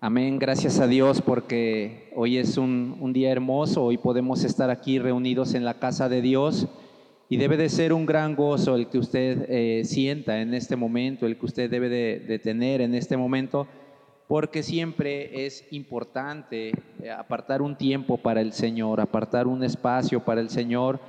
Amén, gracias a Dios porque hoy es un, día hermoso, hoy podemos estar aquí reunidos en la casa de Dios y debe de ser un gran gozo el que usted eh, sienta en este momento, el que usted debe de, tener en este momento, porque siempre es importante eh, apartar un tiempo para el Señor, apartar un espacio para el Señor.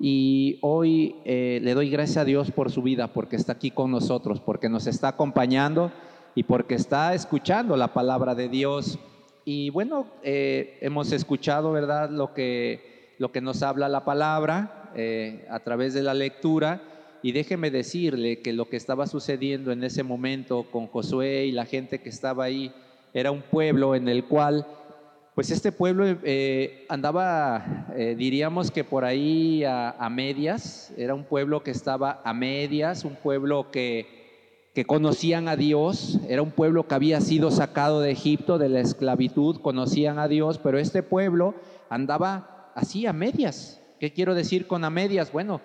Y hoy eh, le doy gracias a Dios por su vida, porque está aquí con nosotros, porque nos está acompañando y porque está escuchando la palabra de Dios. Y bueno, eh, hemos escuchado, ¿verdad?, lo que, lo que nos habla la palabra eh, a través de la lectura. Y déjeme decirle que lo que estaba sucediendo en ese momento con Josué y la gente que estaba ahí era un pueblo en el cual, pues este pueblo eh, andaba, diríamos que por ahí a medias, era un pueblo que estaba a medias, un pueblo que que conocían a Dios, era un pueblo que había sido sacado de Egipto, de la esclavitud, conocían a Dios, pero este pueblo andaba así a medias. ¿Qué quiero decir con a medias? Bueno,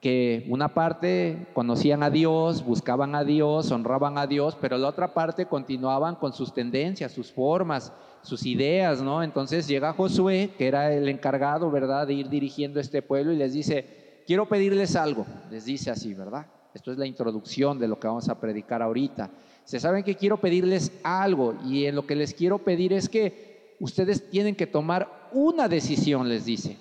que una parte conocían a Dios, buscaban a Dios, honraban a Dios, pero la otra parte continuaban con sus tendencias, sus formas, sus ideas, ¿no? Entonces llega Josué, que era el encargado, ¿verdad?, de ir dirigiendo este pueblo y les dice, quiero pedirles algo, les dice así, ¿verdad? Esto es la introducción de lo que vamos a predicar ahorita. Se saben que quiero pedirles algo y en lo que les quiero pedir es que ustedes tienen que tomar una decisión, les dice.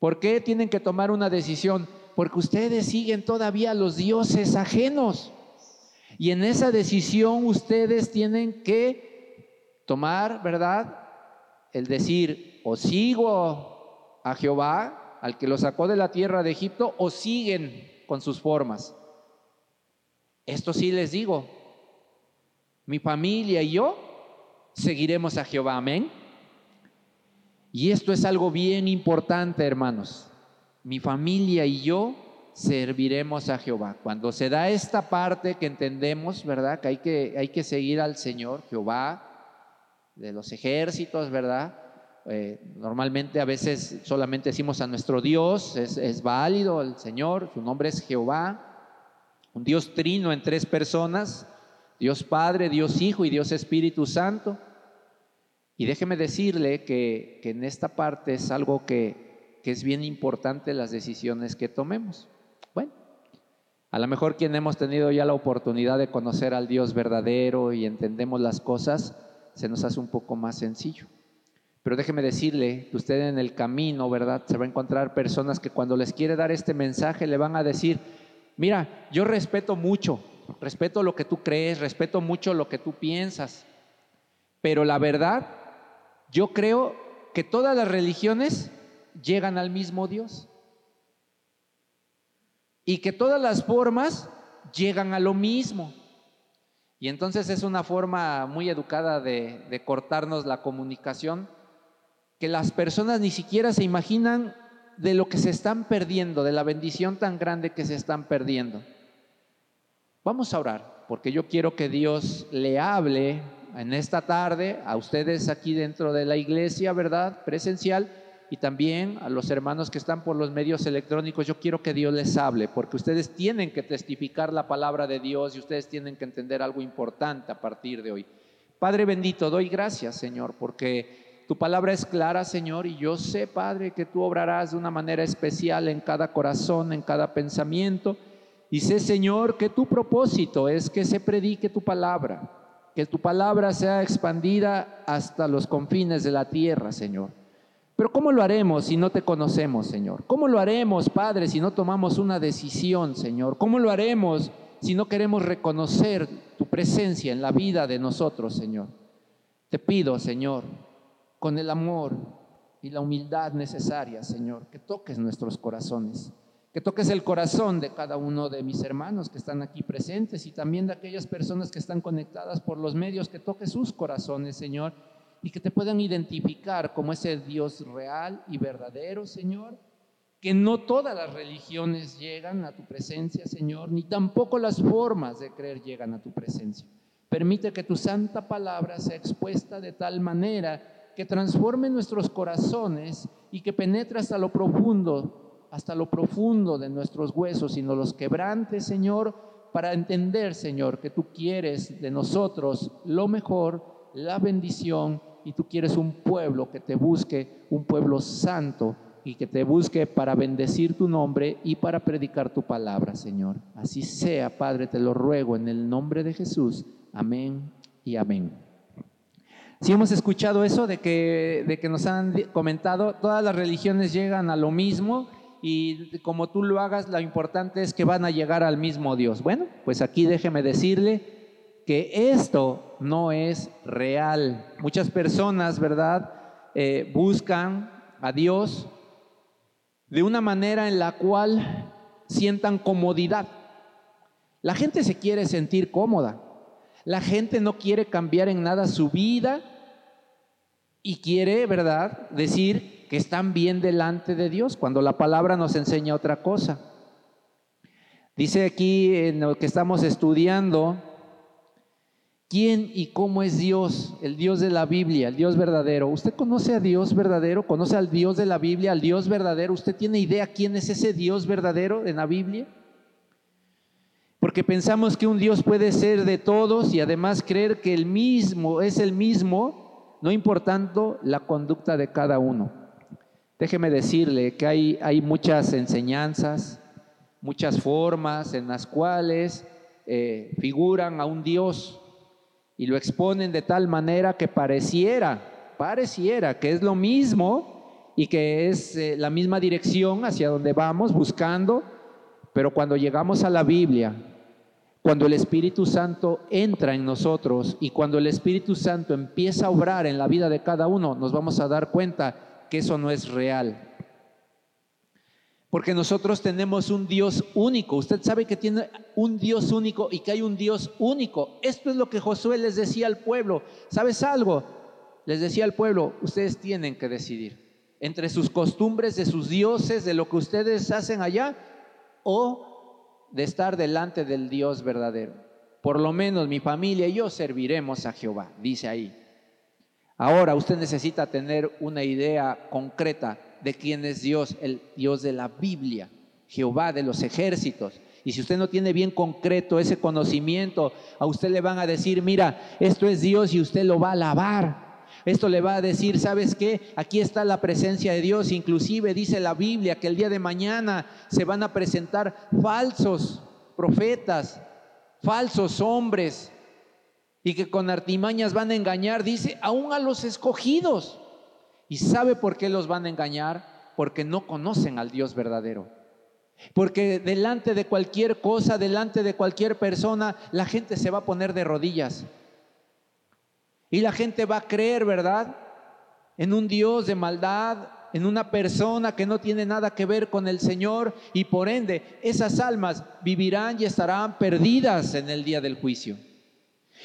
¿Por qué tienen que tomar una decisión? Porque ustedes siguen todavía los dioses ajenos. Y en esa decisión ustedes tienen que tomar, ¿verdad? El decir, o sigo a Jehová, al que lo sacó de la tierra de Egipto, o siguen con sus formas. Esto sí les digo, mi familia y yo seguiremos a Jehová, amén. Y esto es algo bien importante, hermanos. Mi familia y yo serviremos a Jehová. Cuando se da esta parte que entendemos, ¿verdad? Que hay que, hay que seguir al Señor, Jehová, de los ejércitos, ¿verdad? Eh, normalmente a veces solamente decimos a nuestro Dios, es, válido el Señor, su nombre es Jehová, un Dios trino en tres personas, Dios Padre, Dios Hijo y Dios Espíritu Santo. Y déjeme decirle que, en esta parte es algo que, que, es bien importante las decisiones que tomemos. Bueno, a lo mejor quien hemos tenido ya la oportunidad de conocer al Dios verdadero y entendemos las cosas, se nos hace un poco más sencillo. Pero déjeme decirle que usted en el camino, ¿verdad? Se va a encontrar personas que cuando les quiere dar este mensaje le van a decir, mira, yo respeto mucho, respeto lo que tú crees, respeto mucho lo que tú piensas, pero la verdad, yo creo que todas las religiones llegan al mismo Dios y que todas las formas llegan a lo mismo. Y entonces es una forma muy educada de, de cortarnos la comunicación que las personas ni siquiera se imaginan de lo que se están perdiendo, de la bendición tan grande que se están perdiendo. Vamos a orar, porque yo quiero que Dios le hable en esta tarde a ustedes aquí dentro de la iglesia, ¿verdad? Presencial y también a los hermanos que están por los medios electrónicos. Yo quiero que Dios les hable, porque ustedes tienen que testificar la palabra de Dios y ustedes tienen que entender algo importante a partir de hoy. Padre bendito, doy gracias, Señor, porque tu palabra es clara, Señor, y yo sé, Padre, que tú obrarás de una manera especial en cada corazón, en cada pensamiento. Y sé, Señor, que tu propósito es que se predique tu palabra, que tu palabra sea expandida hasta los confines de la tierra, Señor. Pero ¿cómo lo haremos si no te conocemos, Señor? ¿Cómo lo haremos, Padre, si no tomamos una decisión, Señor? ¿Cómo lo haremos si no queremos reconocer tu presencia en la vida de nosotros, Señor? Te pido, Señor, con el amor y la humildad necesaria, Señor, que toques nuestros corazones, que toques el corazón de cada uno de mis hermanos que están aquí presentes y también de aquellas personas que están conectadas por los medios, que toques sus corazones, Señor, y que te puedan identificar como ese Dios real y verdadero, Señor, que no todas las religiones llegan a tu presencia, Señor, ni tampoco las formas de creer llegan a tu presencia. Permite que tu santa palabra sea expuesta de tal manera que transforme nuestros corazones y que penetre hasta lo profundo, hasta lo profundo de nuestros huesos nos los quebrante, Señor, para entender, Señor, que tú quieres de nosotros lo mejor la bendición y tú quieres un pueblo que te busque, un pueblo santo y que te busque para bendecir tu nombre y para predicar tu palabra, Señor. Así sea, Padre, te lo ruego en el nombre de Jesús. Amén y amén. Si hemos escuchado eso de que, de que nos han comentado, todas las religiones llegan a lo mismo y como tú lo hagas, lo importante es que van a llegar al mismo Dios. Bueno, pues aquí déjeme decirle que esto no es real. Muchas personas, ¿verdad? Eh, buscan a Dios de una manera en la cual sientan comodidad. La gente se quiere sentir cómoda. La gente no quiere cambiar en nada su vida y quiere, ¿verdad?, decir que están bien delante de Dios cuando la palabra nos enseña otra cosa. Dice aquí en lo que estamos estudiando, quién y cómo es Dios, el Dios de la Biblia, el Dios verdadero. ¿Usted conoce a Dios verdadero? ¿Conoce al Dios de la Biblia, al Dios verdadero? ¿Usted tiene idea quién es ese Dios verdadero en la Biblia? Porque pensamos que un Dios puede ser de todos y además creer que el mismo es el mismo, no importando la conducta de cada uno. Déjeme decirle que hay, hay muchas enseñanzas, muchas formas en las cuales eh, figuran a un Dios y lo exponen de tal manera que pareciera, pareciera que es lo mismo y que es eh, la misma dirección hacia donde vamos buscando, pero cuando llegamos a la Biblia, cuando el Espíritu Santo entra en nosotros y cuando el Espíritu Santo empieza a obrar en la vida de cada uno, nos vamos a dar cuenta que eso no es real. Porque nosotros tenemos un Dios único. Usted sabe que tiene un Dios único y que hay un Dios único. Esto es lo que Josué les decía al pueblo. ¿Sabes algo? Les decía al pueblo, ustedes tienen que decidir entre sus costumbres, de sus dioses, de lo que ustedes hacen allá, o de estar delante del Dios verdadero. Por lo menos mi familia y yo serviremos a Jehová, dice ahí. Ahora usted necesita tener una idea concreta de quién es Dios, el Dios de la Biblia, Jehová de los ejércitos. Y si usted no tiene bien concreto ese conocimiento, a usted le van a decir, mira, esto es Dios y usted lo va a alabar. Esto le va a decir, ¿sabes qué? Aquí está la presencia de Dios. Inclusive dice la Biblia que el día de mañana se van a presentar falsos profetas, falsos hombres, y que con artimañas van a engañar, dice, aún a los escogidos. ¿Y sabe por qué los van a engañar? Porque no conocen al Dios verdadero. Porque delante de cualquier cosa, delante de cualquier persona, la gente se va a poner de rodillas. Y la gente va a creer, ¿verdad? En un Dios de maldad, en una persona que no tiene nada que ver con el Señor y por ende esas almas vivirán y estarán perdidas en el día del juicio.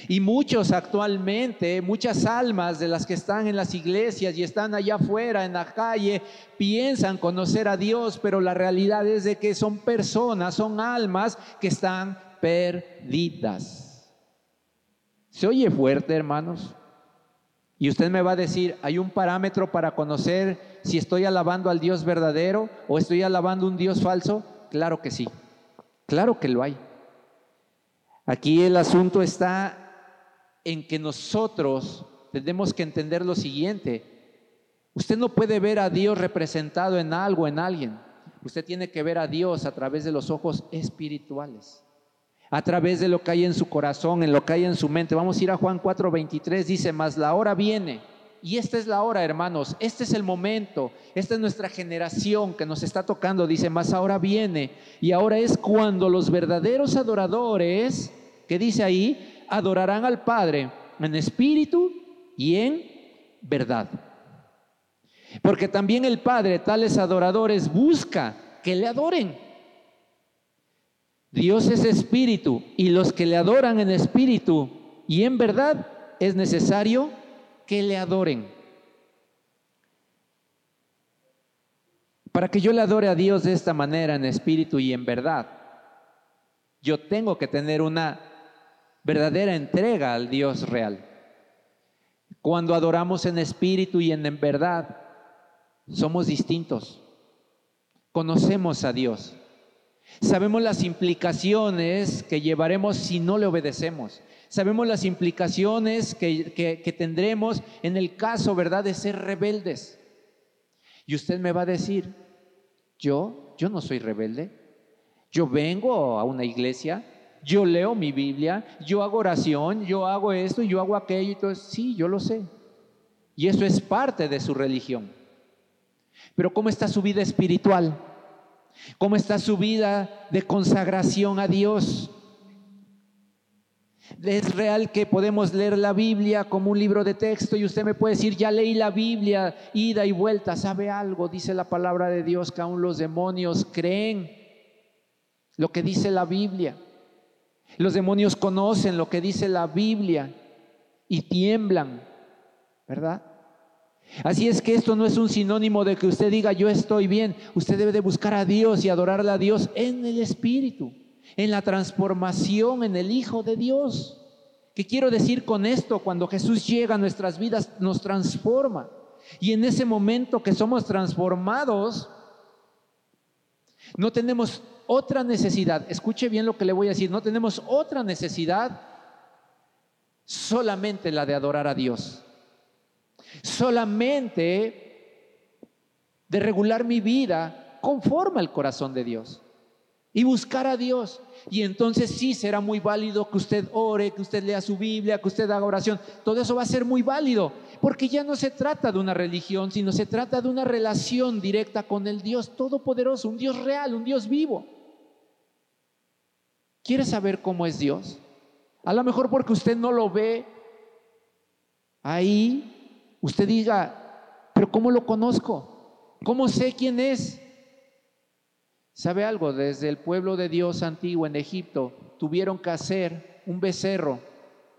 Y muchos actualmente, muchas almas de las que están en las iglesias y están allá afuera en la calle, piensan conocer a Dios, pero la realidad es de que son personas, son almas que están perdidas. ¿Se oye fuerte, hermanos? Y usted me va a decir, ¿hay un parámetro para conocer si estoy alabando al Dios verdadero o estoy alabando un Dios falso? Claro que sí, claro que lo hay. Aquí el asunto está en que nosotros tenemos que entender lo siguiente. Usted no puede ver a Dios representado en algo, en alguien. Usted tiene que ver a Dios a través de los ojos espirituales, a través de lo que hay en su corazón, en lo que hay en su mente. Vamos a ir a Juan 4:23, dice, mas la hora viene. Y esta es la hora, hermanos, este es el momento, esta es nuestra generación que nos está tocando, dice, mas ahora viene. Y ahora es cuando los verdaderos adoradores, que dice ahí, adorarán al Padre en espíritu y en verdad. Porque también el Padre, tales adoradores, busca que le adoren. Dios es espíritu y los que le adoran en espíritu y en verdad es necesario que le adoren. Para que yo le adore a Dios de esta manera, en espíritu y en verdad, yo tengo que tener una verdadera entrega al Dios real. Cuando adoramos en espíritu y en verdad, somos distintos. Conocemos a Dios. Sabemos las implicaciones que llevaremos si no le obedecemos. Sabemos las implicaciones que, que, tendremos en el caso, ¿verdad?, de ser rebeldes. Y usted me va a decir, yo, yo no soy rebelde. Yo vengo a una iglesia, yo leo mi Biblia, yo hago oración, yo hago esto, yo hago aquello y. Sí, yo lo sé. Y eso es parte de su religión. Pero ¿cómo está su vida espiritual? ¿Cómo está su vida de consagración a Dios? Es real que podemos leer la Biblia como un libro de texto y usted me puede decir, ya leí la Biblia, ida y vuelta, ¿sabe algo? Dice la palabra de Dios que aún los demonios creen lo que dice la Biblia. Los demonios conocen lo que dice la Biblia y tiemblan, ¿verdad? Así es que esto no es un sinónimo de que usted diga yo estoy bien. Usted debe de buscar a Dios y adorarle a Dios en el Espíritu, en la transformación en el Hijo de Dios. ¿Qué quiero decir con esto? Cuando Jesús llega a nuestras vidas, nos transforma. Y en ese momento que somos transformados, no tenemos otra necesidad. Escuche bien lo que le voy a decir. No tenemos otra necesidad solamente la de adorar a Dios solamente de regular mi vida conforme al corazón de Dios y buscar a Dios. Y entonces sí será muy válido que usted ore, que usted lea su Biblia, que usted haga oración. Todo eso va a ser muy válido, porque ya no se trata de una religión, sino se trata de una relación directa con el Dios Todopoderoso, un Dios real, un Dios vivo. ¿Quiere saber cómo es Dios? A lo mejor porque usted no lo ve ahí usted diga, pero ¿cómo lo conozco? ¿Cómo sé quién es? ¿Sabe algo? Desde el pueblo de Dios antiguo en Egipto tuvieron que hacer un becerro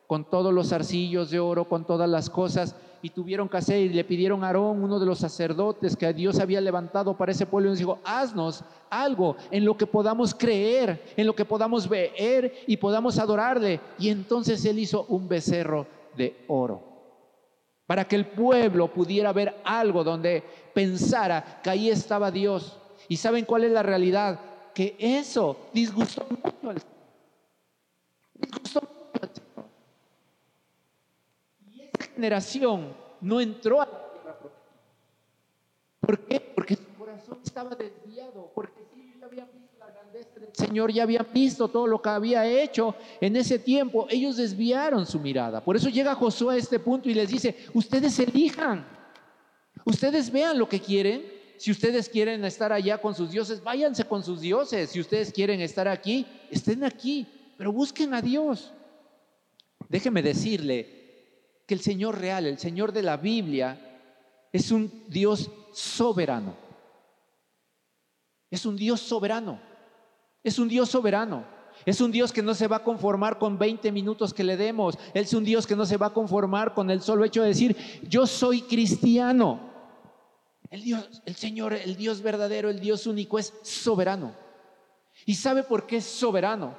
con todos los arcillos de oro, con todas las cosas, y tuvieron que hacer, y le pidieron a Aarón, uno de los sacerdotes que Dios había levantado para ese pueblo, y nos dijo, haznos algo en lo que podamos creer, en lo que podamos ver y podamos adorarle. Y entonces él hizo un becerro de oro para que el pueblo pudiera ver algo donde pensara que ahí estaba Dios. ¿Y saben cuál es la realidad? Que eso disgustó mucho al Señor. Disgustó mucho al Señor. Y esa generación no entró a la tierra ¿Por qué? Porque su corazón estaba desviado, porque si ellos habían visto la grandeza del Señor, ya habían visto todo lo que había hecho en ese tiempo, ellos desviaron su mirada. Por eso llega Josué a este punto y les dice, ustedes elijan, ustedes vean lo que quieren. Si ustedes quieren estar allá con sus dioses, váyanse con sus dioses. Si ustedes quieren estar aquí, estén aquí, pero busquen a Dios. Déjeme decirle que el Señor real, el Señor de la Biblia, es un Dios soberano. Es un Dios soberano. Es un Dios soberano. Es un Dios que no se va a conformar con 20 minutos que le demos. Es un Dios que no se va a conformar con el solo hecho de decir, yo soy cristiano. El Dios, el Señor, el Dios verdadero, el Dios único es soberano. ¿Y sabe por qué es soberano?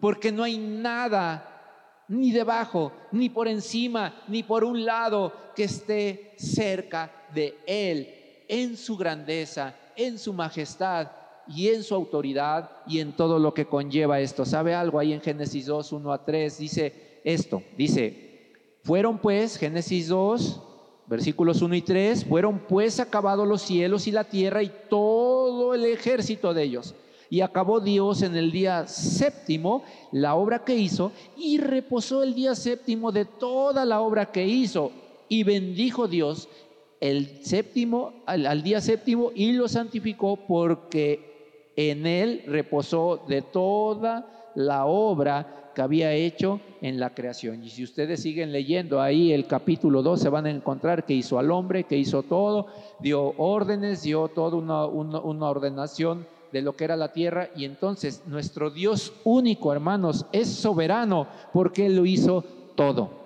Porque no hay nada ni debajo, ni por encima, ni por un lado que esté cerca de Él en su grandeza, en su majestad y en su autoridad y en todo lo que conlleva esto. ¿Sabe algo? Ahí en Génesis 2, 1 a 3 dice esto, dice, fueron pues, Génesis 2, versículos 1 y 3, fueron pues acabados los cielos y la tierra y todo el ejército de ellos. Y acabó Dios en el día séptimo la obra que hizo y reposó el día séptimo de toda la obra que hizo. Y bendijo Dios el séptimo, al, día séptimo y lo santificó porque en él reposó de toda la obra que había hecho en la creación. Y si ustedes siguen leyendo ahí el capítulo 2, se van a encontrar que hizo al hombre, que hizo todo, dio órdenes, dio toda una, una ordenación de lo que era la tierra. Y entonces nuestro Dios único, hermanos, es soberano porque Él lo hizo todo.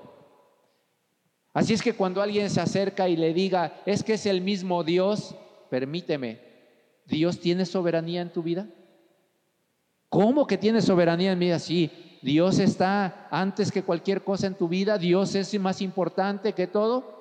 Así es que cuando alguien se acerca y le diga, es que es el mismo Dios, permíteme, ¿Dios tiene soberanía en tu vida? ¿Cómo que tiene soberanía en mi vida? Sí, Dios está antes que cualquier cosa en tu vida, Dios es más importante que todo,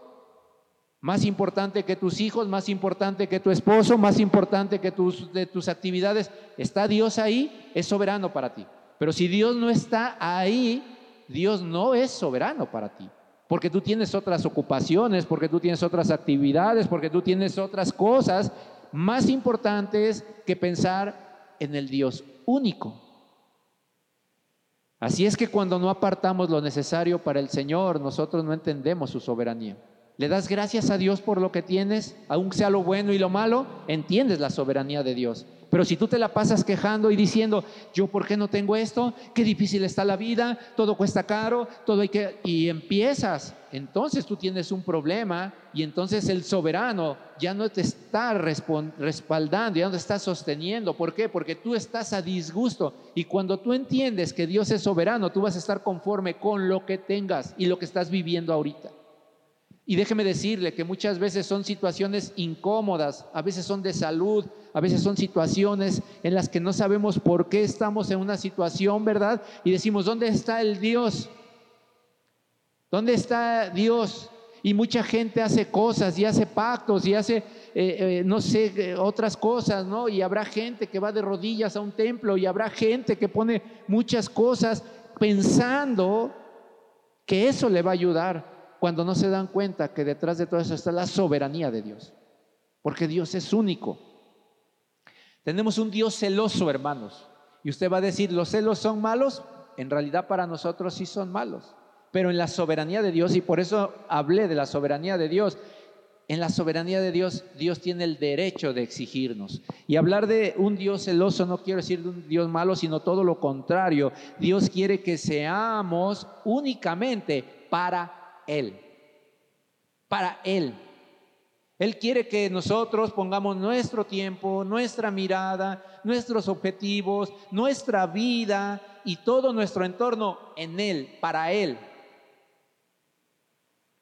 más importante que tus hijos, más importante que tu esposo, más importante que tus, de tus actividades. ¿Está Dios ahí? Es soberano para ti. Pero si Dios no está ahí, Dios no es soberano para ti, porque tú tienes otras ocupaciones, porque tú tienes otras actividades, porque tú tienes otras cosas más importantes que pensar en el Dios único. Así es que cuando no apartamos lo necesario para el Señor, nosotros no entendemos su soberanía. Le das gracias a Dios por lo que tienes, aun sea lo bueno y lo malo, entiendes la soberanía de Dios. Pero si tú te la pasas quejando y diciendo, yo por qué no tengo esto, qué difícil está la vida, todo cuesta caro, todo hay que... Y empiezas, entonces tú tienes un problema y entonces el soberano ya no te está respaldando, ya no te está sosteniendo. ¿Por qué? Porque tú estás a disgusto. Y cuando tú entiendes que Dios es soberano, tú vas a estar conforme con lo que tengas y lo que estás viviendo ahorita. Y déjeme decirle que muchas veces son situaciones incómodas, a veces son de salud, a veces son situaciones en las que no sabemos por qué estamos en una situación, ¿verdad? Y decimos, ¿dónde está el Dios? ¿Dónde está Dios? Y mucha gente hace cosas y hace pactos y hace, eh, eh, no sé, eh, otras cosas, ¿no? Y habrá gente que va de rodillas a un templo y habrá gente que pone muchas cosas pensando que eso le va a ayudar cuando no se dan cuenta que detrás de todo eso está la soberanía de Dios. Porque Dios es único. Tenemos un Dios celoso, hermanos. Y usted va a decir, ¿los celos son malos? En realidad para nosotros sí son malos. Pero en la soberanía de Dios, y por eso hablé de la soberanía de Dios, en la soberanía de Dios, Dios tiene el derecho de exigirnos. Y hablar de un Dios celoso no quiero decir de un Dios malo, sino todo lo contrario. Dios quiere que seamos únicamente para él, para Él. Él quiere que nosotros pongamos nuestro tiempo, nuestra mirada, nuestros objetivos, nuestra vida y todo nuestro entorno en Él, para Él.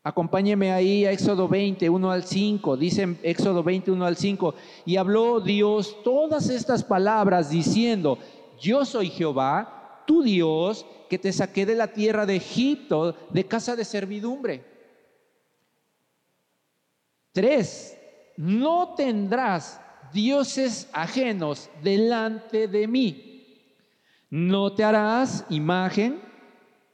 Acompáñeme ahí a Éxodo 20, 1 al 5. Dice Éxodo 20, 1 al 5. Y habló Dios todas estas palabras diciendo, yo soy Jehová, tu Dios, que te saqué de la tierra de Egipto, de casa de servidumbre. Tres, no tendrás dioses ajenos delante de mí. No te harás imagen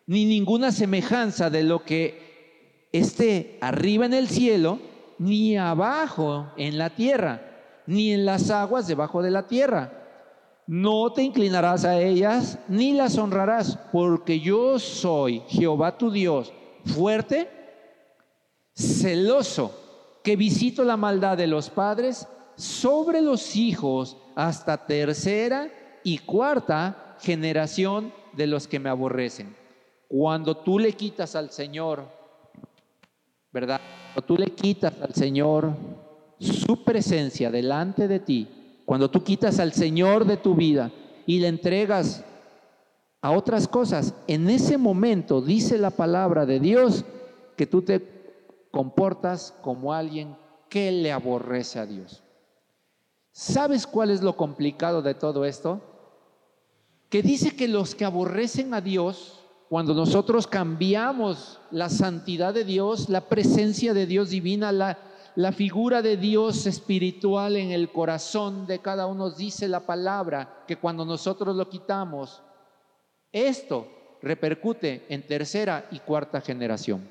ni ninguna semejanza de lo que esté arriba en el cielo, ni abajo en la tierra, ni en las aguas debajo de la tierra no te inclinarás a ellas ni las honrarás, porque yo soy Jehová tu Dios, fuerte, celoso, que visito la maldad de los padres sobre los hijos hasta tercera y cuarta generación de los que me aborrecen. Cuando tú le quitas al Señor, ¿verdad? Cuando tú le quitas al Señor su presencia delante de ti, cuando tú quitas al Señor de tu vida y le entregas a otras cosas, en ese momento dice la palabra de Dios que tú te comportas como alguien que le aborrece a Dios. ¿Sabes cuál es lo complicado de todo esto? Que dice que los que aborrecen a Dios, cuando nosotros cambiamos la santidad de Dios, la presencia de Dios divina, la, la figura de Dios espiritual en el corazón de cada uno dice la palabra que cuando nosotros lo quitamos, esto repercute en tercera y cuarta generación.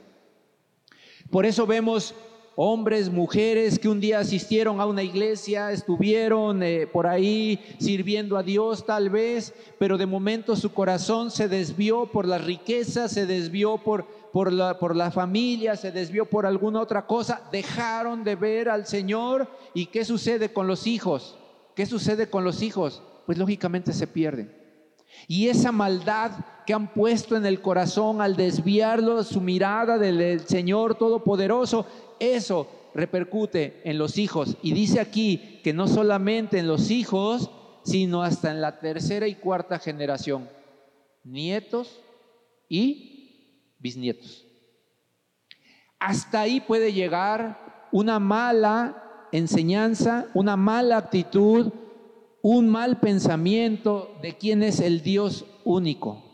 Por eso vemos hombres, mujeres que un día asistieron a una iglesia, estuvieron eh, por ahí sirviendo a Dios tal vez, pero de momento su corazón se desvió por la riqueza, se desvió por por la, por la familia, se desvió por alguna otra cosa, dejaron de ver al Señor. ¿Y qué sucede con los hijos? ¿Qué sucede con los hijos? Pues lógicamente se pierden. Y esa maldad que han puesto en el corazón al desviarlo su mirada del Señor Todopoderoso, eso repercute en los hijos. Y dice aquí que no solamente en los hijos, sino hasta en la tercera y cuarta generación, nietos y bisnietos. Hasta ahí puede llegar una mala enseñanza, una mala actitud, un mal pensamiento de quién es el Dios único.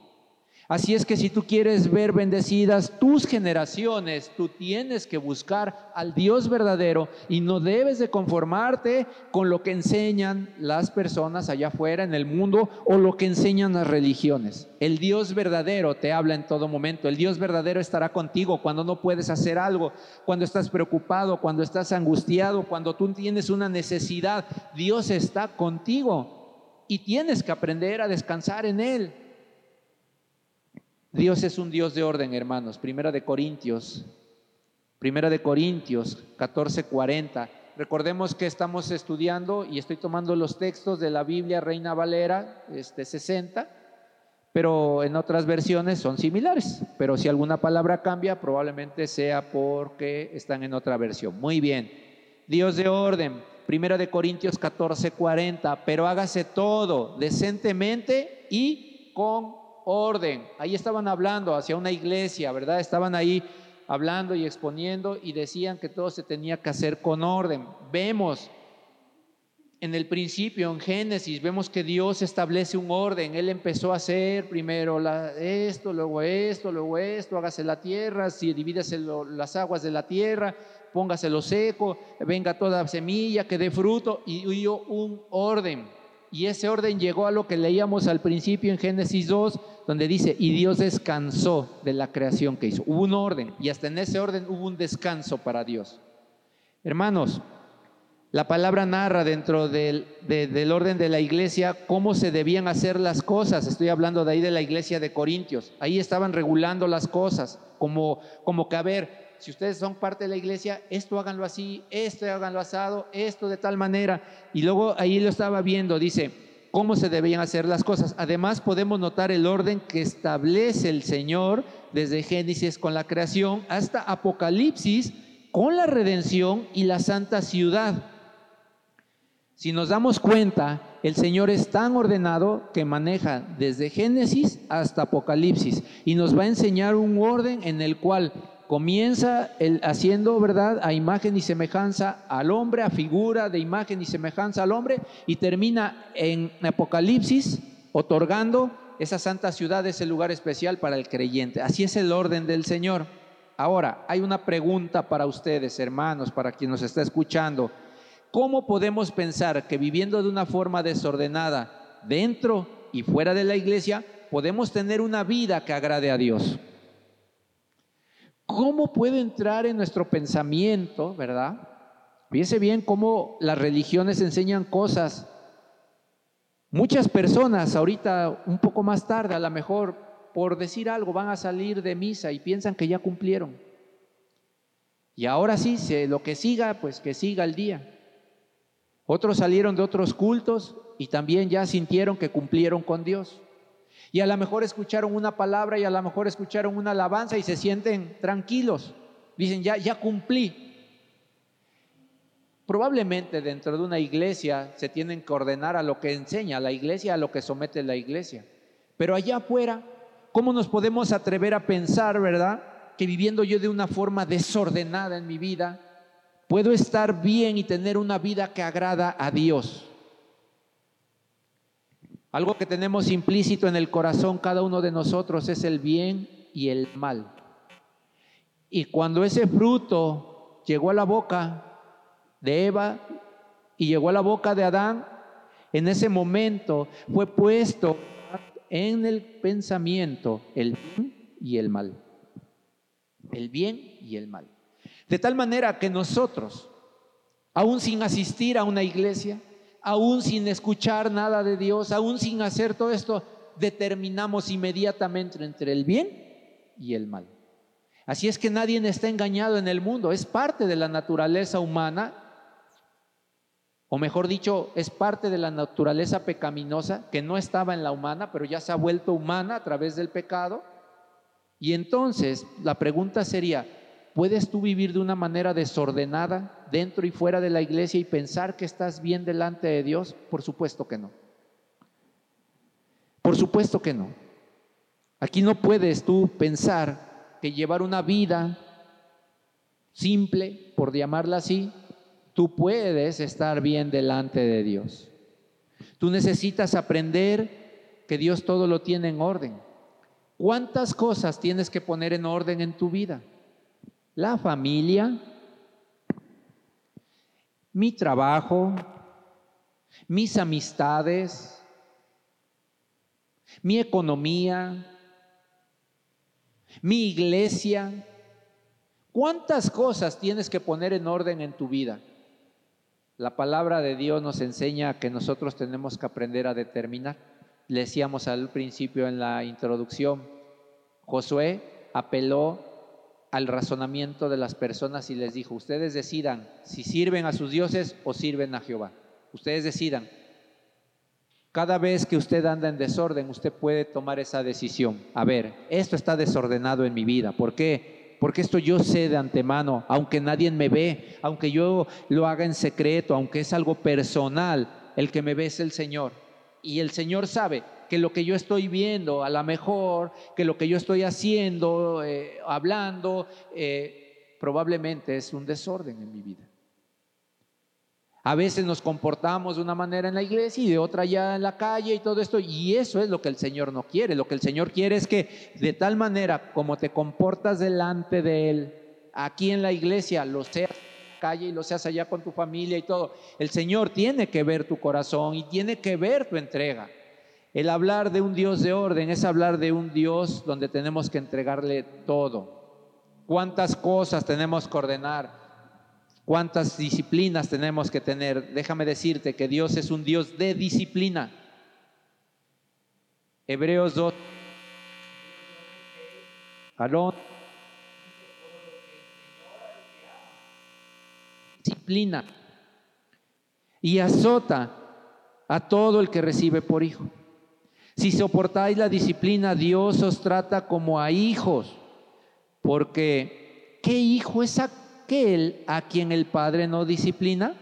Así es que si tú quieres ver bendecidas tus generaciones, tú tienes que buscar al Dios verdadero y no debes de conformarte con lo que enseñan las personas allá afuera en el mundo o lo que enseñan las religiones. El Dios verdadero te habla en todo momento. El Dios verdadero estará contigo cuando no puedes hacer algo, cuando estás preocupado, cuando estás angustiado, cuando tú tienes una necesidad. Dios está contigo y tienes que aprender a descansar en Él. Dios es un Dios de orden, hermanos. Primera de Corintios, Primera de Corintios 14:40. Recordemos que estamos estudiando y estoy tomando los textos de la Biblia Reina Valera, este 60, pero en otras versiones son similares. Pero si alguna palabra cambia, probablemente sea porque están en otra versión. Muy bien. Dios de orden. Primera de Corintios 14:40. Pero hágase todo decentemente y con orden. Ahí estaban hablando hacia una iglesia, ¿verdad? Estaban ahí hablando y exponiendo y decían que todo se tenía que hacer con orden. Vemos en el principio, en Génesis, vemos que Dios establece un orden. Él empezó a hacer primero esto, luego esto, luego esto, hágase la tierra, si divídase las aguas de la tierra, póngase lo seco, venga toda semilla, que dé fruto, y dio un orden. Y ese orden llegó a lo que leíamos al principio en Génesis 2, donde dice, y Dios descansó de la creación que hizo. Hubo un orden, y hasta en ese orden hubo un descanso para Dios. Hermanos, la palabra narra dentro del, del, orden de la iglesia cómo se debían hacer las cosas. Estoy hablando de ahí de la iglesia de Corintios. Ahí estaban regulando las cosas, como, como que, a ver, si ustedes son parte de la iglesia, esto háganlo así, esto háganlo asado, esto de tal manera. Y luego ahí lo estaba viendo, dice, cómo se debían hacer las cosas. Además podemos notar el orden que establece el Señor desde Génesis con la creación hasta Apocalipsis con la redención y la santa ciudad. Si nos damos cuenta, el Señor es tan ordenado que maneja desde Génesis hasta Apocalipsis y nos va a enseñar un orden en el cual Comienza el, haciendo, ¿verdad?, a imagen y semejanza al hombre, a figura de imagen y semejanza al hombre, y termina en Apocalipsis otorgando esa santa ciudad, ese lugar especial para el creyente. Así es el orden del Señor. Ahora, hay una pregunta para ustedes, hermanos, para quien nos está escuchando. ¿Cómo podemos pensar que viviendo de una forma desordenada dentro y fuera de la iglesia, podemos tener una vida que agrade a Dios? ¿Cómo puede entrar en nuestro pensamiento, verdad? Fíjese bien cómo las religiones enseñan cosas. Muchas personas ahorita, un poco más tarde, a lo mejor por decir algo, van a salir de misa y piensan que ya cumplieron. Y ahora sí, lo que siga, pues que siga el día. Otros salieron de otros cultos y también ya sintieron que cumplieron con Dios. Y a lo mejor escucharon una palabra y a lo mejor escucharon una alabanza y se sienten tranquilos. Dicen, ya, ya cumplí. Probablemente dentro de una iglesia se tienen que ordenar a lo que enseña la iglesia, a lo que somete la iglesia. Pero allá afuera, ¿cómo nos podemos atrever a pensar, verdad? Que viviendo yo de una forma desordenada en mi vida, puedo estar bien y tener una vida que agrada a Dios. Algo que tenemos implícito en el corazón cada uno de nosotros es el bien y el mal. Y cuando ese fruto llegó a la boca de Eva y llegó a la boca de Adán, en ese momento fue puesto en el pensamiento el bien y el mal. El bien y el mal. De tal manera que nosotros, aún sin asistir a una iglesia, aún sin escuchar nada de Dios, aún sin hacer todo esto, determinamos inmediatamente entre el bien y el mal. Así es que nadie está engañado en el mundo, es parte de la naturaleza humana, o mejor dicho, es parte de la naturaleza pecaminosa que no estaba en la humana, pero ya se ha vuelto humana a través del pecado. Y entonces la pregunta sería, ¿Puedes tú vivir de una manera desordenada dentro y fuera de la iglesia y pensar que estás bien delante de Dios? Por supuesto que no. Por supuesto que no. Aquí no puedes tú pensar que llevar una vida simple, por llamarla así, tú puedes estar bien delante de Dios. Tú necesitas aprender que Dios todo lo tiene en orden ¿Cuántas cosas tienes que poner en orden en tu vida? La familia, mi trabajo, mis amistades, mi economía, mi iglesia. ¿Cuántas cosas tienes que poner en orden en tu vida? La palabra de Dios nos enseña que nosotros tenemos que aprender a determinar. Le decíamos al principio en la introducción, Josué apeló al razonamiento de las personas y les dijo, ustedes decidan si sirven a sus dioses o sirven a Jehová. Ustedes decidan. Cada vez que usted anda en desorden, usted puede tomar esa decisión. A ver, esto está desordenado en mi vida. ¿Por qué? Porque esto yo sé de antemano, aunque nadie me ve, aunque yo lo haga en secreto, aunque es algo personal, el que me ve es el Señor. Y el Señor sabe que lo que yo estoy viendo, a lo mejor, que lo que yo estoy haciendo, eh, hablando, eh, probablemente es un desorden en mi vida. A veces nos comportamos de una manera en la iglesia y de otra ya en la calle y todo esto. Y eso es lo que el Señor no quiere. Lo que el Señor quiere es que de tal manera como te comportas delante de Él, aquí en la iglesia, lo seas en la calle y lo seas allá con tu familia y todo. El Señor tiene que ver tu corazón y tiene que ver tu entrega. El hablar de un Dios de orden es hablar de un Dios donde tenemos que entregarle todo. ¿Cuántas cosas tenemos que ordenar? ¿Cuántas disciplinas tenemos que tener? Déjame decirte que Dios es un Dios de disciplina. Hebreos 2. Alón. Disciplina. Y azota a todo el que recibe por hijo. Si soportáis la disciplina, Dios os trata como a hijos. Porque, ¿qué hijo es aquel? a quien el Padre no disciplina.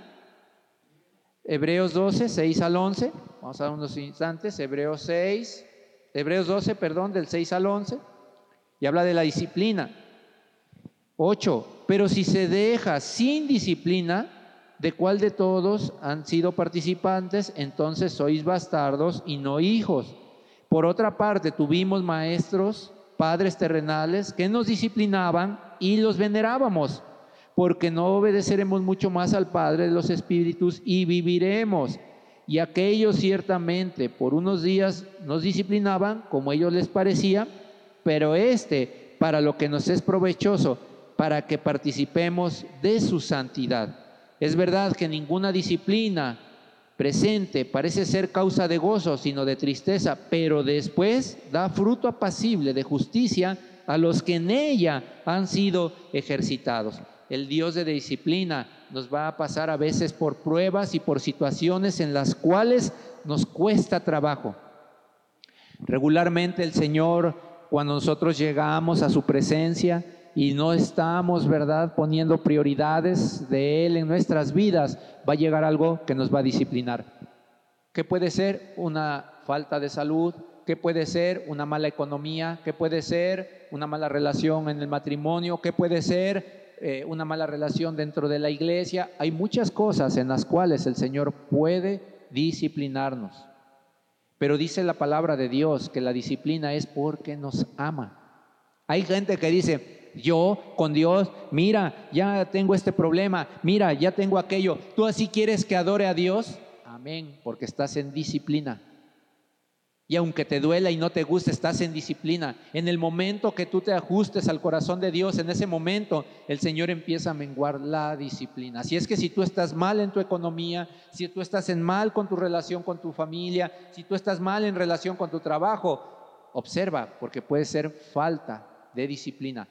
Hebreos 12, 6 al 11. Vamos a dar unos instantes. Hebreos 6, Hebreos 12, perdón, del 6 al 11. Y habla de la disciplina. 8. Pero si se deja sin disciplina, ¿de cuál de todos han sido participantes? Entonces sois bastardos y no hijos. Por otra parte, tuvimos maestros, padres terrenales, que nos disciplinaban y los venerábamos porque no obedeceremos mucho más al Padre de los Espíritus y viviremos. Y aquellos ciertamente por unos días nos disciplinaban como ellos les parecía, pero este para lo que nos es provechoso, para que participemos de su santidad. Es verdad que ninguna disciplina presente parece ser causa de gozo, sino de tristeza, pero después da fruto apacible de justicia a los que en ella han sido ejercitados el Dios de disciplina nos va a pasar a veces por pruebas y por situaciones en las cuales nos cuesta trabajo. Regularmente el Señor, cuando nosotros llegamos a su presencia y no estamos, ¿verdad?, poniendo prioridades de Él en nuestras vidas, va a llegar algo que nos va a disciplinar. ¿Qué puede ser? Una falta de salud, ¿Qué puede ser una mala economía? ¿Qué puede ser una mala relación en el matrimonio? ¿Qué puede ser eh, una mala relación dentro de la iglesia. Hay muchas cosas en las cuales el Señor puede disciplinarnos. Pero dice la palabra de Dios que la disciplina es porque nos ama. Hay gente que dice, yo con Dios, mira, ya tengo este problema, mira, ya tengo aquello. ¿Tú así quieres que adore a Dios? Amén, porque estás en disciplina. Y aunque te duela y no te guste, estás en disciplina. En el momento que tú te ajustes al corazón de Dios, en ese momento el Señor empieza a menguar la disciplina. Así es que si tú estás mal en tu economía, si tú estás en mal con tu relación con tu familia, si tú estás mal en relación con tu trabajo, observa, porque puede ser falta de disciplina,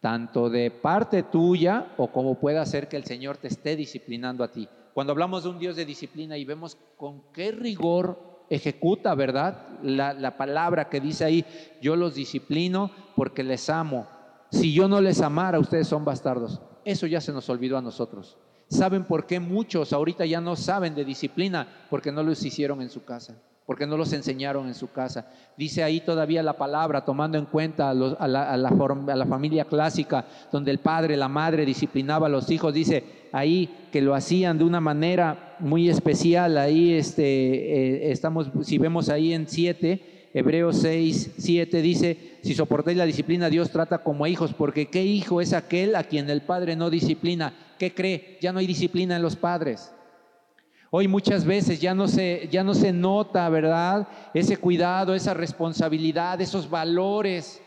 tanto de parte tuya o como pueda ser que el Señor te esté disciplinando a ti. Cuando hablamos de un Dios de disciplina y vemos con qué rigor ejecuta, ¿verdad? La, palabra que dice ahí, yo los disciplino porque les amo. Si yo no les amara, ustedes son bastardos. Eso ya se nos olvidó a nosotros. ¿Saben por qué muchos ahorita ya no saben de disciplina? Porque no los hicieron en su casa porque no los enseñaron en su casa. Dice ahí todavía la palabra, tomando en cuenta a, la, a, la, familia clásica, donde el padre, la madre disciplinaba a los hijos, dice ahí que lo hacían de una manera muy especial. Ahí este, eh, estamos, si vemos ahí en 7, Hebreos 6, 7 dice, si soportáis la disciplina, Dios trata como a hijos, porque ¿qué hijo es aquel a quien el padre no disciplina? ¿Qué cree? Ya no hay disciplina en los padres. Hoy muchas veces ya no se, ya no se nota, ¿verdad? Ese cuidado, esa responsabilidad, esos valores,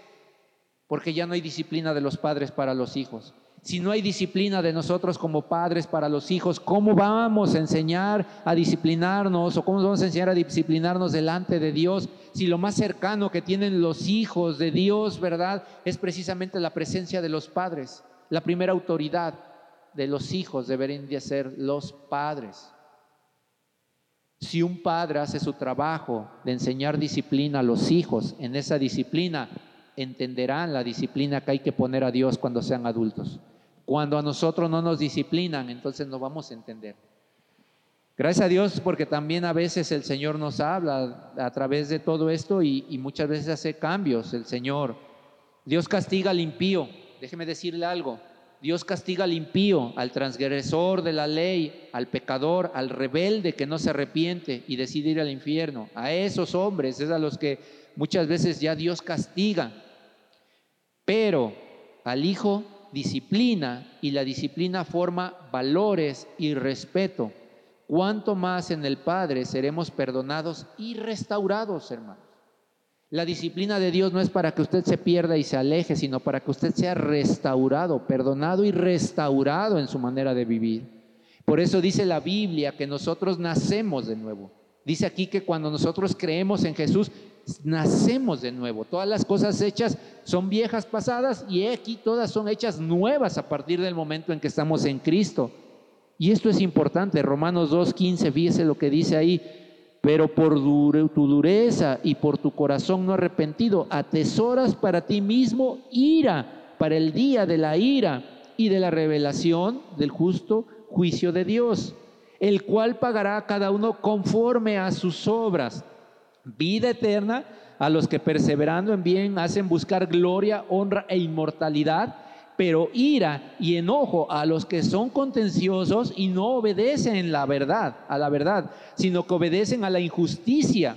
porque ya no hay disciplina de los padres para los hijos. Si no hay disciplina de nosotros como padres para los hijos, ¿cómo vamos a enseñar a disciplinarnos o cómo vamos a enseñar a disciplinarnos delante de Dios? Si lo más cercano que tienen los hijos de Dios, ¿verdad? Es precisamente la presencia de los padres. La primera autoridad de los hijos deberían de ser los padres. Si un padre hace su trabajo de enseñar disciplina a los hijos, en esa disciplina entenderán la disciplina que hay que poner a Dios cuando sean adultos. Cuando a nosotros no nos disciplinan, entonces no vamos a entender. Gracias a Dios porque también a veces el Señor nos habla a través de todo esto y, muchas veces hace cambios el Señor. Dios castiga al impío. Déjeme decirle algo. Dios castiga al impío, al transgresor de la ley, al pecador, al rebelde que no se arrepiente y decide ir al infierno. A esos hombres es a los que muchas veces ya Dios castiga. Pero al hijo disciplina y la disciplina forma valores y respeto. Cuanto más en el Padre seremos perdonados y restaurados, hermanos. La disciplina de Dios no es para que usted se pierda y se aleje, sino para que usted sea restaurado, perdonado y restaurado en su manera de vivir. Por eso dice la Biblia que nosotros nacemos de nuevo. Dice aquí que cuando nosotros creemos en Jesús, nacemos de nuevo. Todas las cosas hechas son viejas pasadas y aquí todas son hechas nuevas a partir del momento en que estamos en Cristo. Y esto es importante. Romanos 2.15, fíjese lo que dice ahí pero por tu dureza y por tu corazón no arrepentido, atesoras para ti mismo ira para el día de la ira y de la revelación del justo juicio de Dios, el cual pagará a cada uno conforme a sus obras. Vida eterna a los que perseverando en bien hacen buscar gloria, honra e inmortalidad pero ira y enojo a los que son contenciosos y no obedecen la verdad, a la verdad, sino que obedecen a la injusticia,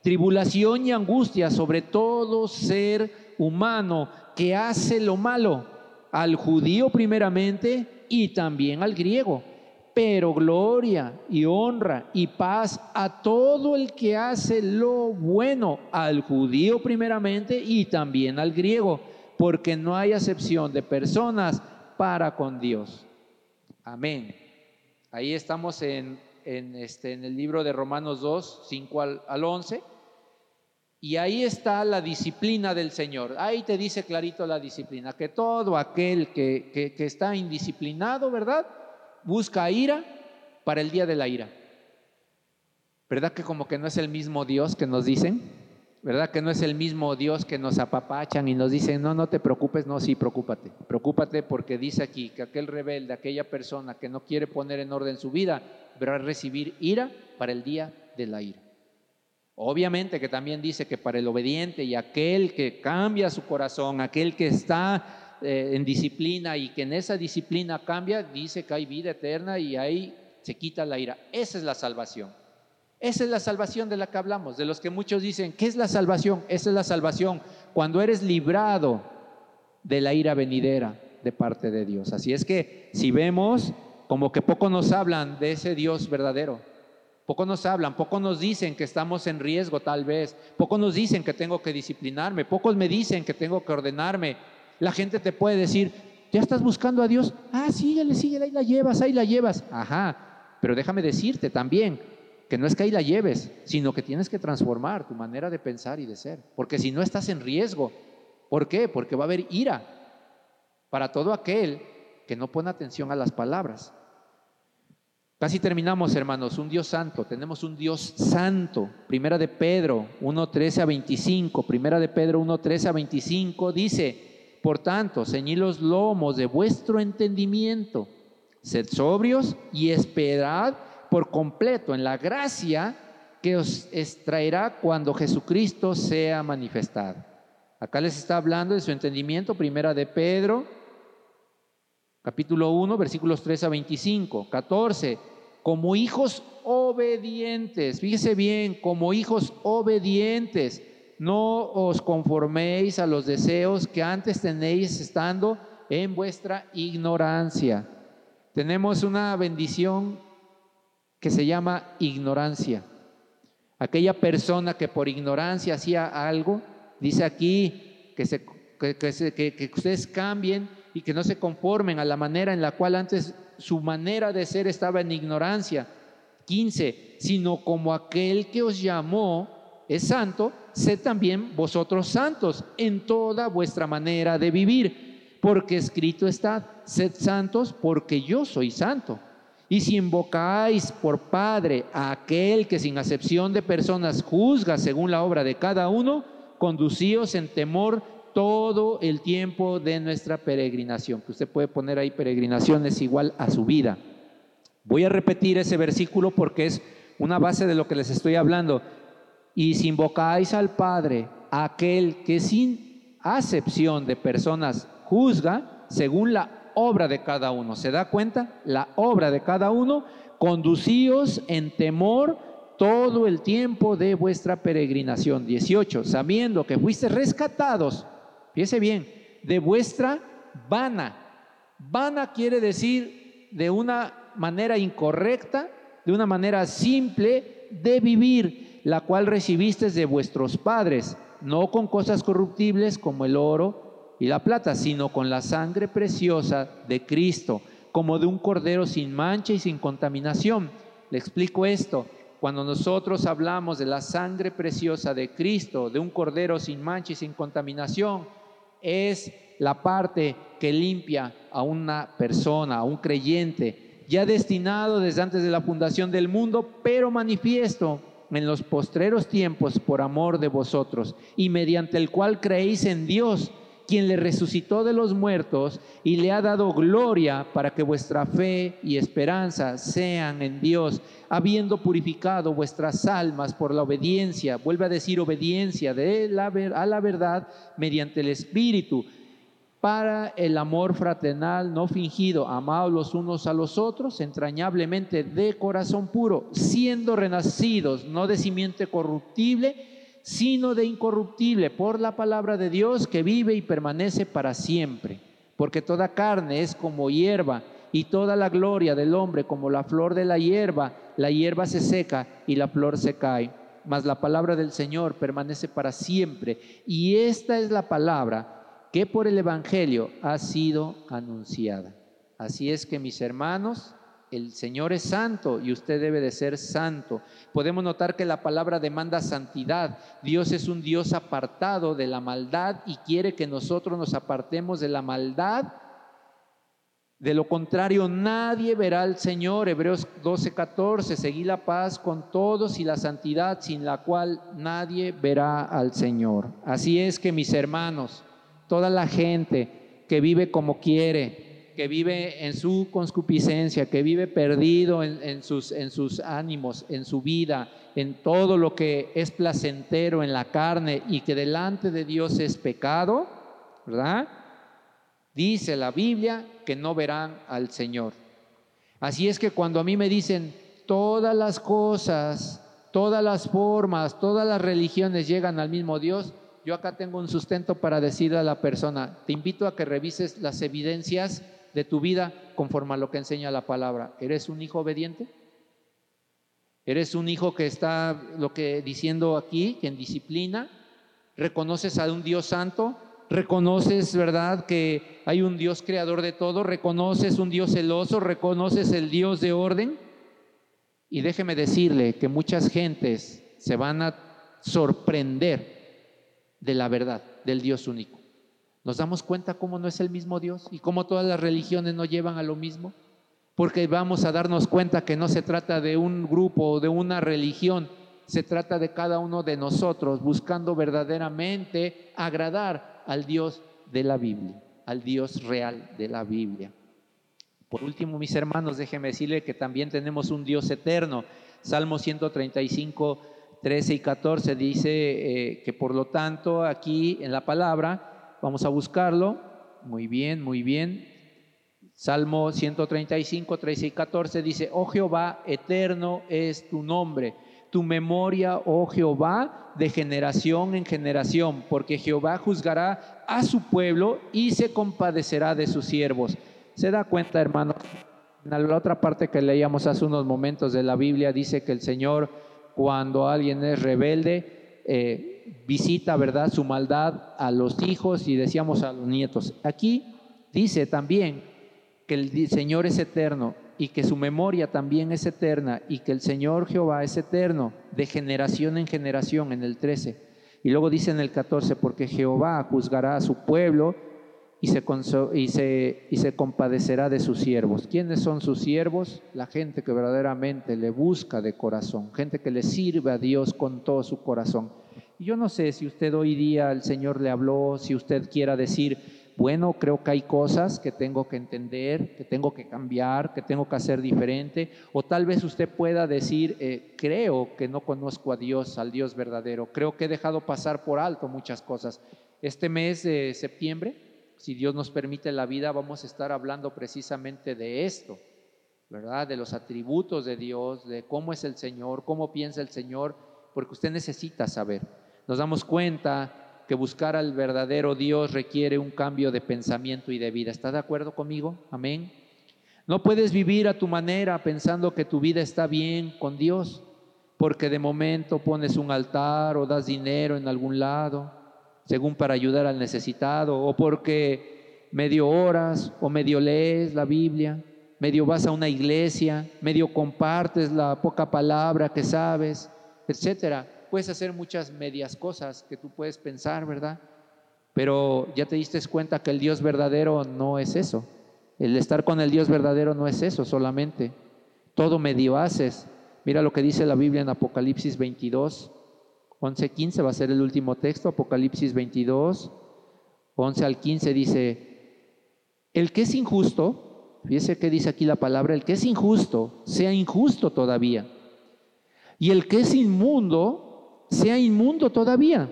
tribulación y angustia sobre todo ser humano que hace lo malo, al judío primeramente y también al griego, pero gloria y honra y paz a todo el que hace lo bueno, al judío primeramente y también al griego porque no hay acepción de personas para con Dios. Amén. Ahí estamos en, este, en el libro de Romanos 2, 5 al, al 11. Y ahí está la disciplina del Señor. Ahí te dice clarito la disciplina, que todo aquel que, que, que, está indisciplinado, ¿verdad? Busca ira para el día de la ira. ¿Verdad que como que no es el mismo Dios que nos dicen? ¿Verdad que no es el mismo Dios que nos apapachan y nos dicen, no, no te preocupes, no, sí, preocúpate. Preocúpate porque dice aquí que aquel rebelde, aquella persona que no quiere poner en orden su vida, va a recibir ira para el día de la ira. Obviamente que también dice que para el obediente y aquel que cambia su corazón, aquel que está eh, en disciplina y que en esa disciplina cambia, dice que hay vida eterna y ahí se quita la ira. Esa es la salvación. Esa es la salvación de la que hablamos, de los que muchos dicen, ¿qué es la salvación? Esa es la salvación cuando eres librado de la ira venidera de parte de Dios. Así es que si vemos como que poco nos hablan de ese Dios verdadero, poco nos hablan, poco nos dicen que estamos en riesgo tal vez, poco nos dicen que tengo que disciplinarme, pocos me dicen que tengo que ordenarme. La gente te puede decir, ¿ya estás buscando a Dios? Ah, síguele, síguele, ahí la llevas, ahí la llevas. Ajá, pero déjame decirte también, que no es que ahí la lleves, sino que tienes que transformar tu manera de pensar y de ser, porque si no estás en riesgo. ¿Por qué? Porque va a haber ira para todo aquel que no pone atención a las palabras. Casi terminamos, hermanos, un Dios santo, tenemos un Dios santo. Primera de Pedro 1.13 a 25, primera de Pedro 1.13 a 25 dice, por tanto, ceñid los lomos de vuestro entendimiento, sed sobrios y esperad por completo en la gracia que os extraerá cuando Jesucristo sea manifestado. Acá les está hablando de su entendimiento, primera de Pedro, capítulo 1, versículos 3 a 25, 14, como hijos obedientes, fíjese bien, como hijos obedientes, no os conforméis a los deseos que antes tenéis estando en vuestra ignorancia. Tenemos una bendición que se llama ignorancia. Aquella persona que por ignorancia hacía algo, dice aquí que, se, que, ustedes cambien y que no se conformen a la manera en la cual antes su manera de ser estaba en ignorancia. 15, sino como aquel que os llamó es santo, sed también vosotros santos en toda vuestra manera de vivir, porque escrito está, sed santos porque yo soy santo. Y si invocáis por Padre a aquel que sin acepción de personas juzga según la obra de cada uno, conducíos en temor todo el tiempo de nuestra peregrinación, que usted puede poner ahí peregrinación es igual a su vida. Voy a repetir ese versículo porque es una base de lo que les estoy hablando. Y si invocáis al Padre, aquel que sin acepción de personas juzga según la obra de cada uno. ¿Se da cuenta? La obra de cada uno. Conducíos en temor todo el tiempo de vuestra peregrinación. 18. Sabiendo que fuiste rescatados, fíjese bien, de vuestra vana. Vana quiere decir de una manera incorrecta, de una manera simple de vivir, la cual recibiste de vuestros padres, no con cosas corruptibles como el oro y la plata, sino con la sangre preciosa de Cristo, como de un cordero sin mancha y sin contaminación. Le explico esto. Cuando nosotros hablamos de la sangre preciosa de Cristo, de un cordero sin mancha y sin contaminación, es la parte que limpia a una persona, a un creyente, ya destinado desde antes de la fundación del mundo, pero manifiesto en los postreros tiempos por amor de vosotros, y mediante el cual creéis en Dios, quien le resucitó de los muertos y le ha dado gloria para que vuestra fe y esperanza sean en Dios, habiendo purificado vuestras almas por la obediencia, vuelve a decir obediencia de la, a la verdad mediante el Espíritu para el amor fraternal no fingido, amados los unos a los otros, entrañablemente de corazón puro, siendo renacidos, no de simiente corruptible, sino de incorruptible, por la palabra de Dios que vive y permanece para siempre. Porque toda carne es como hierba, y toda la gloria del hombre como la flor de la hierba, la hierba se seca y la flor se cae. Mas la palabra del Señor permanece para siempre. Y esta es la palabra que por el Evangelio ha sido anunciada. Así es que mis hermanos, el Señor es santo y usted debe de ser santo. Podemos notar que la palabra demanda santidad. Dios es un Dios apartado de la maldad y quiere que nosotros nos apartemos de la maldad. De lo contrario, nadie verá al Señor. Hebreos 12, 14. Seguí la paz con todos y la santidad sin la cual nadie verá al Señor. Así es que mis hermanos, toda la gente que vive como quiere, que vive en su conscupiscencia, que vive perdido en, sus, en sus ánimos, en su vida, en todo lo que es placentero en la carne y que delante de Dios es pecado, ¿verdad? Dice la Biblia que no verán al Señor. Así es que cuando a mí me dicen todas las cosas, todas las formas, todas las religiones llegan al mismo Dios, yo acá tengo un sustento para decirle a la persona, te invito a que revises las evidencias de tu vida conforme a lo que enseña la palabra. ¿Eres un hijo obediente? ¿Eres un hijo que está lo que diciendo aquí, que en disciplina? ¿Reconoces a un Dios santo? ¿Reconoces, verdad, que hay un Dios creador de todo? ¿Reconoces un Dios celoso? ¿Reconoces el Dios de orden? Y déjeme decirle que muchas gentes se van a sorprender de la verdad, del Dios único. ¿Nos damos cuenta cómo no es el mismo Dios y cómo todas las religiones nos llevan a lo mismo? Porque vamos a darnos cuenta que no se trata de un grupo o de una religión, se trata de cada uno de nosotros buscando verdaderamente agradar al Dios de la Biblia, al Dios real de la Biblia. Por último, mis hermanos, déjenme decirle que también tenemos un Dios eterno. Salmo 135 13 y 14 dice eh, que por lo tanto aquí en la palabra, vamos a buscarlo, muy bien, muy bien, Salmo 135, 13 y 14 dice, oh Jehová, eterno es tu nombre, tu memoria, oh Jehová, de generación en generación, porque Jehová juzgará a su pueblo y se compadecerá de sus siervos. ¿Se da cuenta, hermano? En la otra parte que leíamos hace unos momentos de la Biblia dice que el Señor, cuando alguien es rebelde, eh, visita, ¿verdad?, su maldad a los hijos y decíamos a los nietos. Aquí dice también que el Señor es eterno y que su memoria también es eterna y que el Señor Jehová es eterno de generación en generación en el 13. Y luego dice en el 14, porque Jehová juzgará a su pueblo y se, y se, y se compadecerá de sus siervos. ¿Quiénes son sus siervos? La gente que verdaderamente le busca de corazón, gente que le sirve a Dios con todo su corazón. Yo no sé si usted hoy día el Señor le habló, si usted quiera decir, bueno, creo que hay cosas que tengo que entender, que tengo que cambiar, que tengo que hacer diferente, o tal vez usted pueda decir, eh, creo que no conozco a Dios, al Dios verdadero, creo que he dejado pasar por alto muchas cosas. Este mes de septiembre, si Dios nos permite la vida, vamos a estar hablando precisamente de esto, ¿verdad? De los atributos de Dios, de cómo es el Señor, cómo piensa el Señor, porque usted necesita saber. Nos damos cuenta que buscar al verdadero Dios requiere un cambio de pensamiento y de vida. ¿Está de acuerdo conmigo? Amén. No puedes vivir a tu manera pensando que tu vida está bien con Dios, porque de momento pones un altar o das dinero en algún lado, según para ayudar al necesitado, o porque medio oras o medio lees la Biblia, medio vas a una iglesia, medio compartes la poca palabra que sabes, etcétera puedes hacer muchas medias cosas que tú puedes pensar, ¿verdad? Pero ya te diste cuenta que el Dios verdadero no es eso. El estar con el Dios verdadero no es eso solamente. Todo medio haces. Mira lo que dice la Biblia en Apocalipsis 22, 11, 15 va a ser el último texto. Apocalipsis 22, 11 al 15 dice, el que es injusto, fíjese que dice aquí la palabra, el que es injusto, sea injusto todavía. Y el que es inmundo, sea inmundo todavía.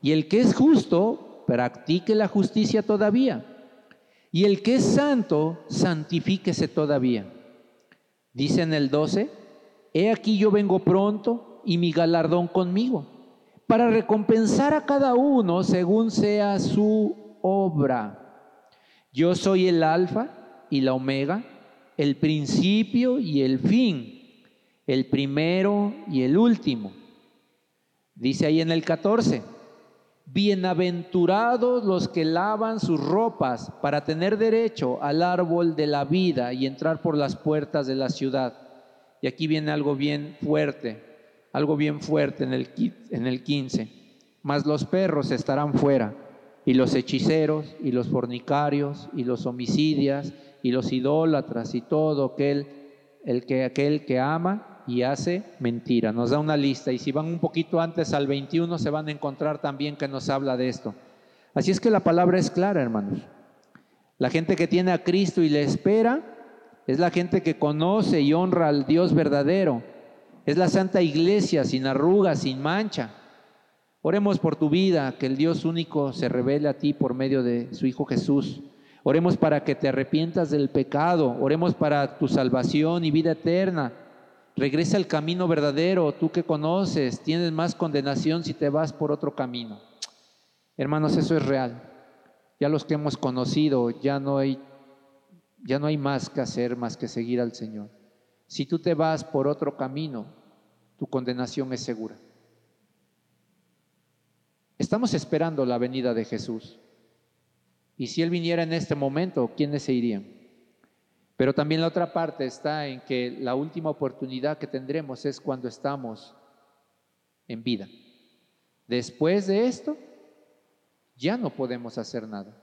Y el que es justo, practique la justicia todavía. Y el que es santo, santifíquese todavía. Dice en el 12, he aquí yo vengo pronto y mi galardón conmigo, para recompensar a cada uno según sea su obra. Yo soy el alfa y la omega, el principio y el fin el primero y el último. Dice ahí en el 14, bienaventurados los que lavan sus ropas para tener derecho al árbol de la vida y entrar por las puertas de la ciudad. Y aquí viene algo bien fuerte, algo bien fuerte en el, en el 15. Mas los perros estarán fuera, y los hechiceros, y los fornicarios, y los homicidias, y los idólatras, y todo aquel, el que, aquel que ama y hace mentira. Nos da una lista y si van un poquito antes al 21 se van a encontrar también que nos habla de esto. Así es que la palabra es clara, hermanos. La gente que tiene a Cristo y le espera es la gente que conoce y honra al Dios verdadero. Es la santa iglesia sin arrugas, sin mancha. Oremos por tu vida, que el Dios único se revele a ti por medio de su Hijo Jesús. Oremos para que te arrepientas del pecado. Oremos para tu salvación y vida eterna. Regresa al camino verdadero, tú que conoces, tienes más condenación si te vas por otro camino. Hermanos, eso es real. Ya los que hemos conocido, ya no hay ya no hay más que hacer más que seguir al Señor. Si tú te vas por otro camino, tu condenación es segura. Estamos esperando la venida de Jesús. Y si Él viniera en este momento, ¿quiénes se irían? Pero también la otra parte está en que la última oportunidad que tendremos es cuando estamos en vida. Después de esto, ya no podemos hacer nada.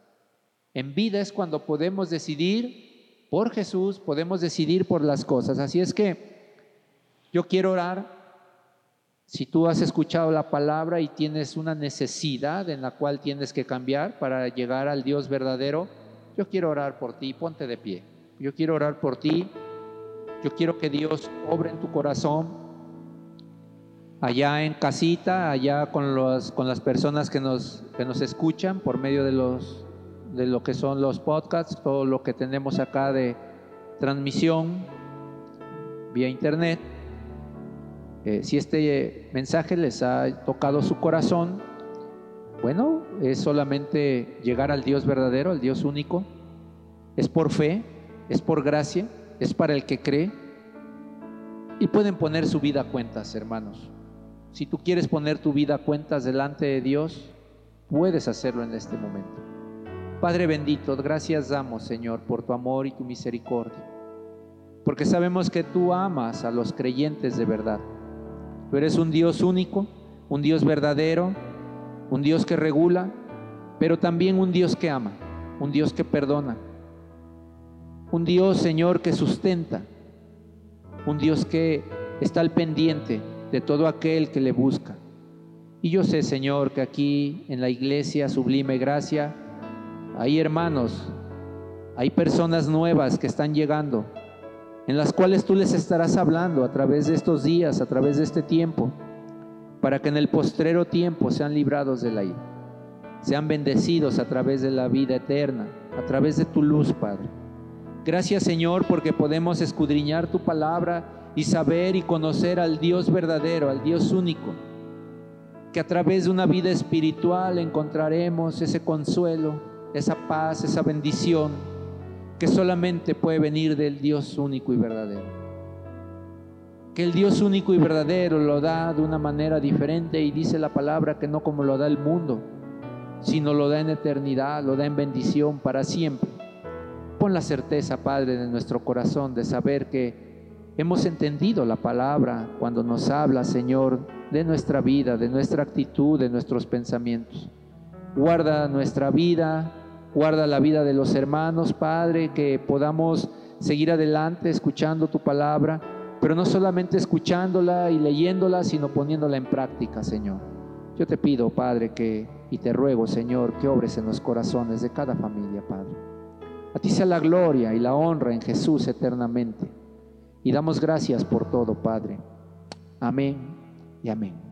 En vida es cuando podemos decidir por Jesús, podemos decidir por las cosas. Así es que yo quiero orar. Si tú has escuchado la palabra y tienes una necesidad en la cual tienes que cambiar para llegar al Dios verdadero, yo quiero orar por ti. Ponte de pie. Yo quiero orar por ti. Yo quiero que Dios obre en tu corazón. Allá en casita, allá con, los, con las personas que nos, que nos escuchan por medio de, los, de lo que son los podcasts, todo lo que tenemos acá de transmisión vía internet. Eh, si este mensaje les ha tocado su corazón, bueno, es solamente llegar al Dios verdadero, al Dios único. Es por fe, es por gracia, es para el que cree. Y pueden poner su vida a cuentas, hermanos. Si tú quieres poner tu vida a cuentas delante de Dios, puedes hacerlo en este momento. Padre bendito, gracias damos, Señor, por tu amor y tu misericordia. Porque sabemos que tú amas a los creyentes de verdad. Tú eres un Dios único, un Dios verdadero, un Dios que regula, pero también un Dios que ama, un Dios que perdona, un Dios, Señor, que sustenta, un Dios que está al pendiente de todo aquel que le busca. Y yo sé, Señor, que aquí en la iglesia Sublime Gracia hay hermanos, hay personas nuevas que están llegando, en las cuales tú les estarás hablando a través de estos días, a través de este tiempo para que en el postrero tiempo sean librados de la ira, sean bendecidos a través de la vida eterna, a través de tu luz, Padre. Gracias, Señor, porque podemos escudriñar tu palabra y saber y conocer al Dios verdadero, al Dios único, que a través de una vida espiritual encontraremos ese consuelo, esa paz, esa bendición que solamente puede venir del Dios único y verdadero que el Dios único y verdadero lo da de una manera diferente y dice la palabra que no como lo da el mundo, sino lo da en eternidad, lo da en bendición para siempre. Pon la certeza, Padre, de nuestro corazón de saber que hemos entendido la palabra cuando nos habla, Señor, de nuestra vida, de nuestra actitud, de nuestros pensamientos. Guarda nuestra vida, guarda la vida de los hermanos, Padre, que podamos seguir adelante escuchando tu palabra pero no solamente escuchándola y leyéndola, sino poniéndola en práctica, Señor. Yo te pido, Padre, que y te ruego, Señor, que obres en los corazones de cada familia, Padre. A ti sea la gloria y la honra en Jesús eternamente. Y damos gracias por todo, Padre. Amén y amén.